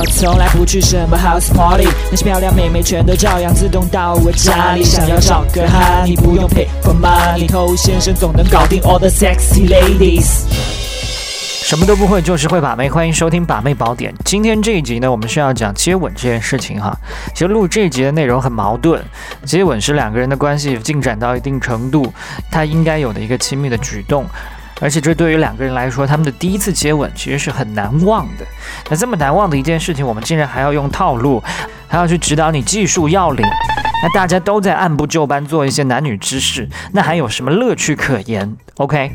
我从来不去什么 house party，那些漂亮妹妹全都照样自动到我家里。想要找个哈，你不用 pay for money，偷先生总能搞定 all the sexy ladies。什么都不会，就是会把妹。欢迎收听《把妹宝典》。今天这一集呢，我们是要讲接吻这件事情哈。其实录这一集的内容很矛盾。接吻是两个人的关系进展到一定程度，他应该有的一个亲密的举动，而且这对于两个人来说，他们的第一次接吻其实是很难忘的。那这么难忘的一件事情，我们竟然还要用套路，还要去指导你技术要领。那大家都在按部就班做一些男女之事，那还有什么乐趣可言？OK。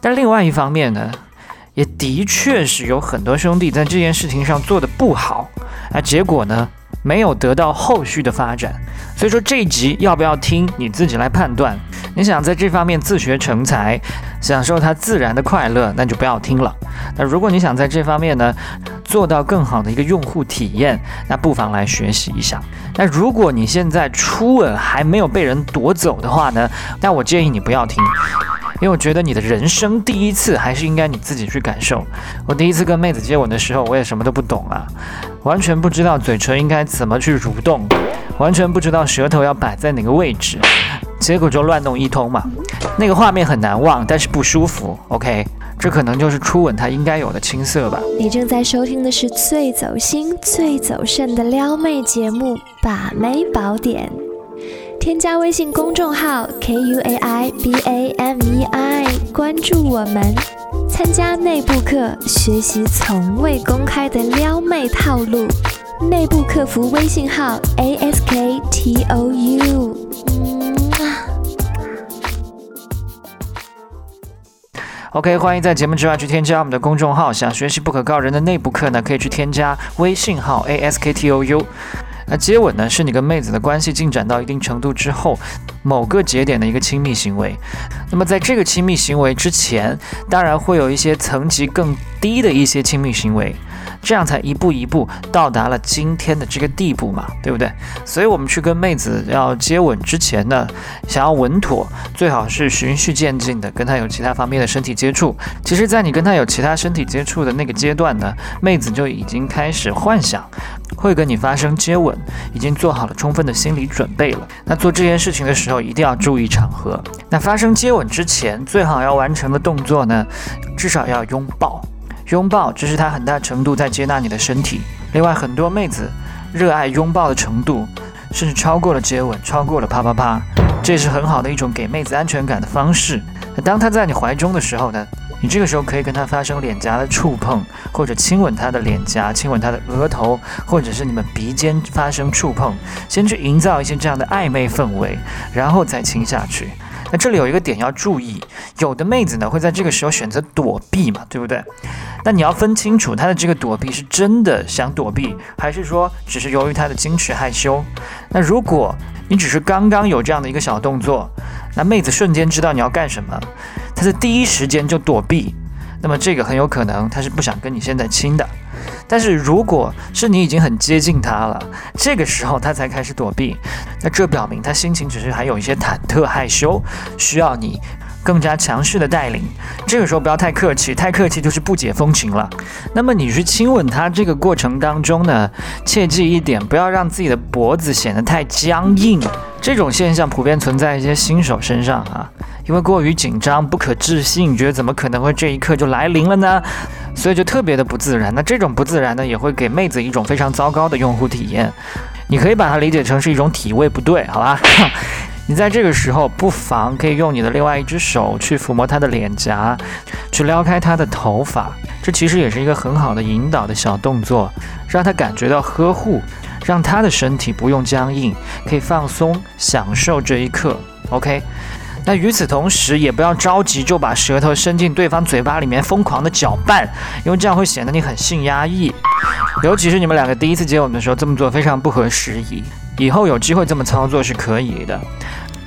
但另外一方面呢？也的确是有很多兄弟在这件事情上做的不好，啊，结果呢没有得到后续的发展。所以说这一集要不要听，你自己来判断。你想在这方面自学成才，享受它自然的快乐，那就不要听了。那如果你想在这方面呢做到更好的一个用户体验，那不妨来学习一下。那如果你现在初吻还没有被人夺走的话呢，那我建议你不要听。因为我觉得你的人生第一次还是应该你自己去感受。我第一次跟妹子接吻的时候，我也什么都不懂啊，完全不知道嘴唇应该怎么去蠕动，完全不知道舌头要摆在哪个位置，结果就乱弄一通嘛。那个画面很难忘，但是不舒服。OK，这可能就是初吻它应该有的青涩吧。你正在收听的是最走心、最走肾的撩妹节目《把妹宝典》。添加微信公众号 k u a i b a m e i，关注我们，参加内部课，学习从未公开的撩妹套路。内部客服微信号 a s k t o u。OK，欢迎在节目之外去添加我们的公众号。想学习不可告人的内部课呢，可以去添加微信号 a s k t o u。那接吻呢，是你跟妹子的关系进展到一定程度之后，某个节点的一个亲密行为。那么在这个亲密行为之前，当然会有一些层级更低的一些亲密行为。这样才一步一步到达了今天的这个地步嘛，对不对？所以，我们去跟妹子要接吻之前呢，想要稳妥，最好是循序渐进的跟她有其他方面的身体接触。其实，在你跟她有其他身体接触的那个阶段呢，妹子就已经开始幻想会跟你发生接吻，已经做好了充分的心理准备了。那做这件事情的时候，一定要注意场合。那发生接吻之前，最好要完成的动作呢，至少要拥抱。拥抱，这是他很大程度在接纳你的身体。另外，很多妹子热爱拥抱的程度，甚至超过了接吻，超过了啪啪啪。这是很好的一种给妹子安全感的方式。那当她在你怀中的时候呢，你这个时候可以跟她发生脸颊的触碰，或者亲吻她的脸颊，亲吻她的额头，或者是你们鼻尖发生触碰，先去营造一些这样的暧昧氛围，然后再亲下去。那这里有一个点要注意，有的妹子呢会在这个时候选择躲避嘛，对不对？那你要分清楚她的这个躲避是真的想躲避，还是说只是由于她的矜持害羞？那如果你只是刚刚有这样的一个小动作，那妹子瞬间知道你要干什么，她在第一时间就躲避，那么这个很有可能她是不想跟你现在亲的。但是如果是你已经很接近他了，这个时候他才开始躲避，那这表明他心情只是还有一些忐忑害羞，需要你更加强势的带领。这个时候不要太客气，太客气就是不解风情了。那么你去亲吻他这个过程当中呢，切记一点，不要让自己的脖子显得太僵硬。这种现象普遍存在一些新手身上啊，因为过于紧张、不可置信，觉得怎么可能会这一刻就来临了呢？所以就特别的不自然。那这种不自然呢，也会给妹子一种非常糟糕的用户体验。你可以把它理解成是一种体位不对，好吧？你在这个时候不妨可以用你的另外一只手去抚摸她的脸颊，去撩开她的头发。这其实也是一个很好的引导的小动作，让她感觉到呵护。让她的身体不用僵硬，可以放松，享受这一刻。OK，那与此同时，也不要着急就把舌头伸进对方嘴巴里面疯狂的搅拌，因为这样会显得你很性压抑。尤其是你们两个第一次接吻的时候，这么做非常不合时宜。以后有机会这么操作是可以的。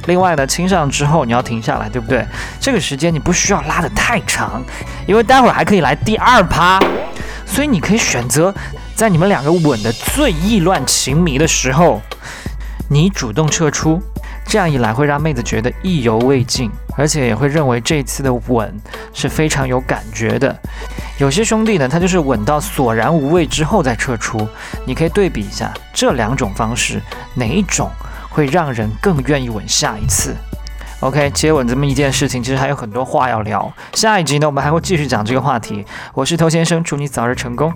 另外呢，亲上之后你要停下来，对不对？这个时间你不需要拉得太长，因为待会儿还可以来第二趴，所以你可以选择。在你们两个吻的最意乱情迷的时候，你主动撤出，这样一来会让妹子觉得意犹未尽，而且也会认为这次的吻是非常有感觉的。有些兄弟呢，他就是吻到索然无味之后再撤出。你可以对比一下这两种方式，哪一种会让人更愿意吻下一次？OK，接吻这么一件事情，其实还有很多话要聊。下一集呢，我们还会继续讲这个话题。我是头先生，祝你早日成功。